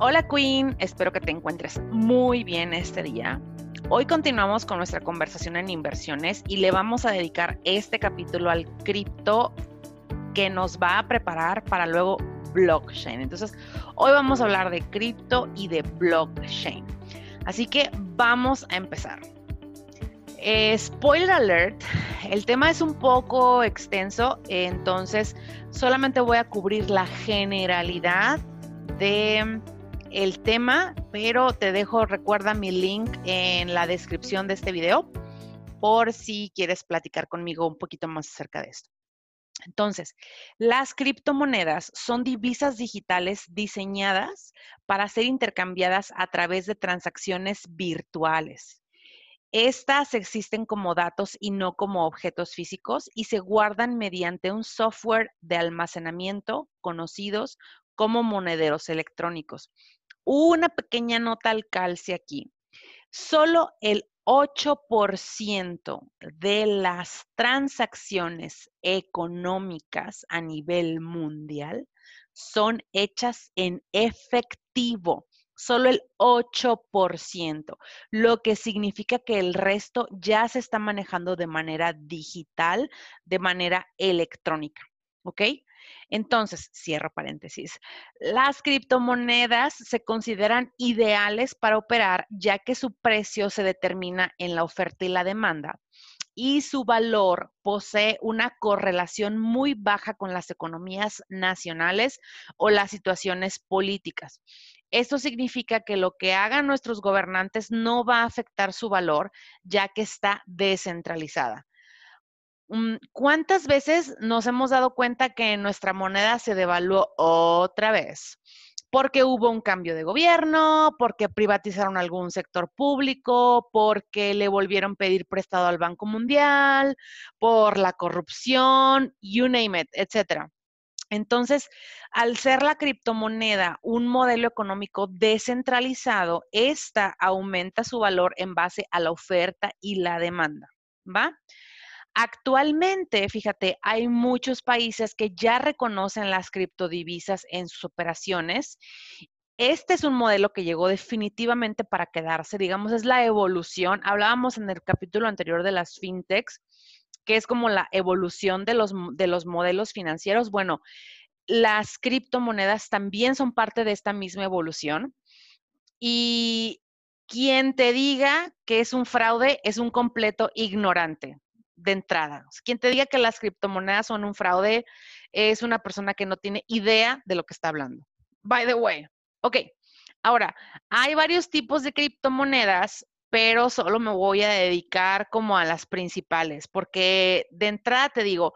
Hola Queen, espero que te encuentres muy bien este día. Hoy continuamos con nuestra conversación en inversiones y le vamos a dedicar este capítulo al cripto que nos va a preparar para luego blockchain. Entonces, hoy vamos a hablar de cripto y de blockchain. Así que vamos a empezar. Eh, spoiler alert, el tema es un poco extenso, entonces solamente voy a cubrir la generalidad de el tema, pero te dejo, recuerda mi link en la descripción de este video por si quieres platicar conmigo un poquito más acerca de esto. Entonces, las criptomonedas son divisas digitales diseñadas para ser intercambiadas a través de transacciones virtuales. Estas existen como datos y no como objetos físicos y se guardan mediante un software de almacenamiento conocidos como monederos electrónicos. Una pequeña nota al calce aquí. Solo el 8% de las transacciones económicas a nivel mundial son hechas en efectivo. Solo el 8%, lo que significa que el resto ya se está manejando de manera digital, de manera electrónica. ¿Ok? Entonces, cierro paréntesis, las criptomonedas se consideran ideales para operar ya que su precio se determina en la oferta y la demanda y su valor posee una correlación muy baja con las economías nacionales o las situaciones políticas. Esto significa que lo que hagan nuestros gobernantes no va a afectar su valor ya que está descentralizada. Mm, ¿Cuántas veces nos hemos dado cuenta que nuestra moneda se devaluó otra vez? Porque hubo un cambio de gobierno, porque privatizaron algún sector público, porque le volvieron pedir prestado al Banco Mundial, por la corrupción, you name it, etcétera. Entonces, al ser la criptomoneda un modelo económico descentralizado, esta aumenta su valor en base a la oferta y la demanda, ¿va? Actualmente, fíjate, hay muchos países que ya reconocen las criptodivisas en sus operaciones. Este es un modelo que llegó definitivamente para quedarse, digamos, es la evolución. Hablábamos en el capítulo anterior de las fintechs, que es como la evolución de los, de los modelos financieros. Bueno, las criptomonedas también son parte de esta misma evolución. Y quien te diga que es un fraude es un completo ignorante de entrada. Quien te diga que las criptomonedas son un fraude es una persona que no tiene idea de lo que está hablando. By the way. Ok, ahora, hay varios tipos de criptomonedas, pero solo me voy a dedicar como a las principales, porque de entrada te digo,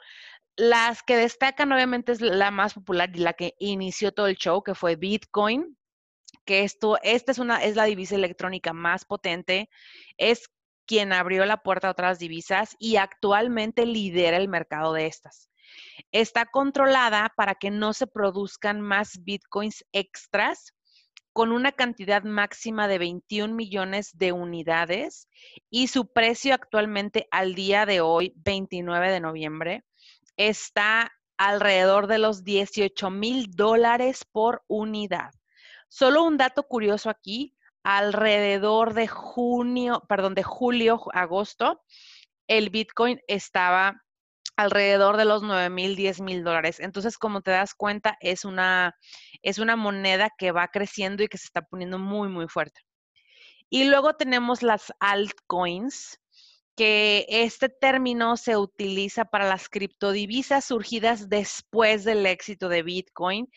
las que destacan obviamente es la más popular y la que inició todo el show, que fue Bitcoin, que esto, esta es una, es la divisa electrónica más potente, es quien abrió la puerta a otras divisas y actualmente lidera el mercado de estas. Está controlada para que no se produzcan más bitcoins extras con una cantidad máxima de 21 millones de unidades y su precio actualmente al día de hoy, 29 de noviembre, está alrededor de los 18 mil dólares por unidad. Solo un dato curioso aquí, alrededor de junio, perdón, de julio, agosto, el Bitcoin estaba alrededor de los 9 mil, 10 mil dólares. Entonces, como te das cuenta, es una, es una moneda que va creciendo y que se está poniendo muy, muy fuerte. Y luego tenemos las altcoins, que este término se utiliza para las criptodivisas surgidas después del éxito de Bitcoin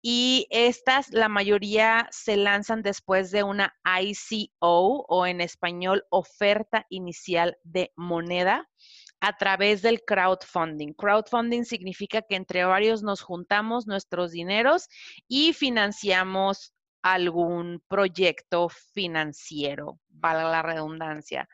y estas, la mayoría se lanzan después de una ICO o en español oferta inicial de moneda a través del crowdfunding. Crowdfunding significa que entre varios nos juntamos nuestros dineros y financiamos algún proyecto financiero, valga la redundancia.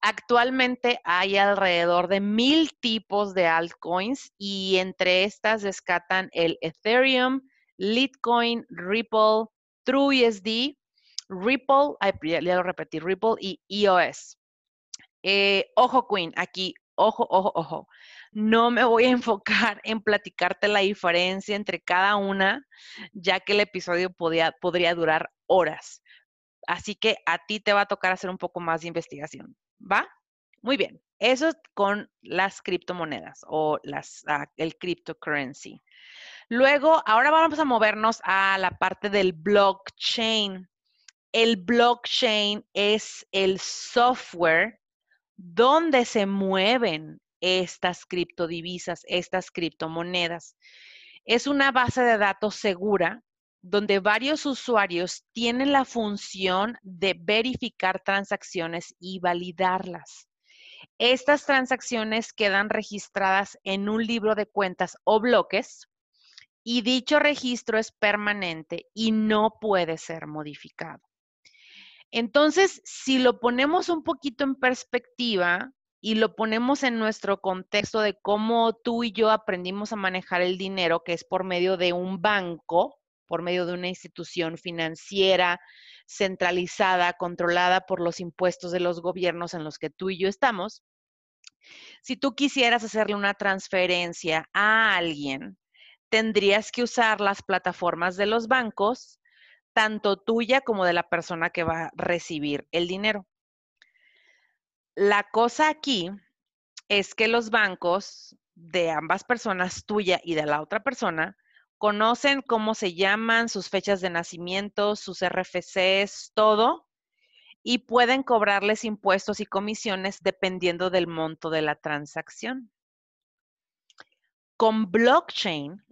Actualmente hay alrededor de mil tipos de altcoins y entre estas descatan el Ethereum, Litecoin, Ripple, TrueUSD, Ripple, ya, lo repetí, Ripple y EOS. Eh, ojo, Queen, aquí, ojo, ojo, ojo. No me voy a enfocar en platicarte la diferencia entre cada una, ya que el episodio podría durar horas. Así que a ti te va a tocar hacer un poco más de investigación. ¿Va? Muy bien. Eso es con las criptomonedas o las, ah, el cryptocurrency. Luego, ahora vamos a movernos a la parte del blockchain. El blockchain es el software donde se mueven estas criptodivisas, estas criptomonedas. Es una base de datos segura donde varios usuarios tienen la función de verificar transacciones y validarlas. Estas transacciones quedan registradas en un libro de cuentas o bloques y dicho registro es permanente y no puede ser modificado. Entonces, si lo ponemos un poquito en perspectiva y lo ponemos en nuestro contexto de cómo tú y yo aprendimos a manejar el dinero, que es por medio de un banco, por medio de una institución financiera centralizada, controlada por los impuestos de los gobiernos en los que tú y yo estamos, si tú quisieras hacerle una transferencia a alguien, tendrías que usar las plataformas de los bancos, tanto tuya como de la persona que va a recibir el dinero. La cosa aquí es que los bancos de ambas personas, tuya y de la otra persona, conocen cómo se llaman, sus fechas de nacimiento, sus RFCs, todo, y pueden cobrarles impuestos y comisiones dependiendo del monto de la transacción. Con blockchain,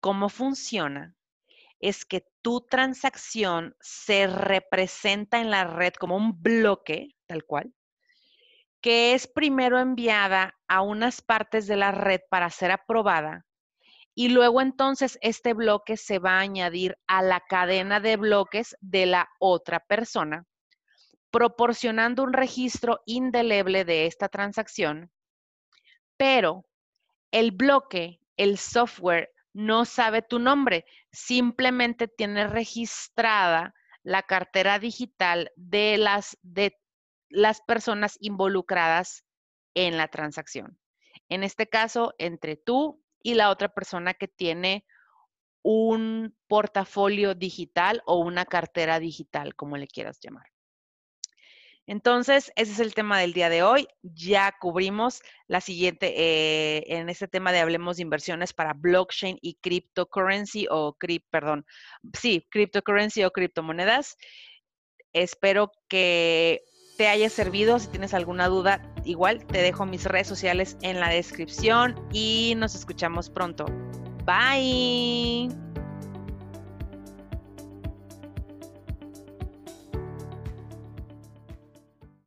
¿cómo funciona? Es que tu transacción se representa en la red como un bloque, tal cual, que es primero enviada a unas partes de la red para ser aprobada y luego entonces este bloque se va a añadir a la cadena de bloques de la otra persona, proporcionando un registro indeleble de esta transacción, pero el bloque, el software, no sabe tu nombre, simplemente tiene registrada la cartera digital de las, de las personas involucradas en la transacción. En este caso, entre tú y la otra persona que tiene un portafolio digital o una cartera digital, como le quieras llamar. Entonces, ese es el tema del día de hoy. Ya cubrimos la siguiente, eh, en este tema de hablemos de inversiones para blockchain y cryptocurrency o, perdón, sí, cryptocurrency o criptomonedas. Espero que te haya servido. Si tienes alguna duda, igual te dejo mis redes sociales en la descripción y nos escuchamos pronto. Bye.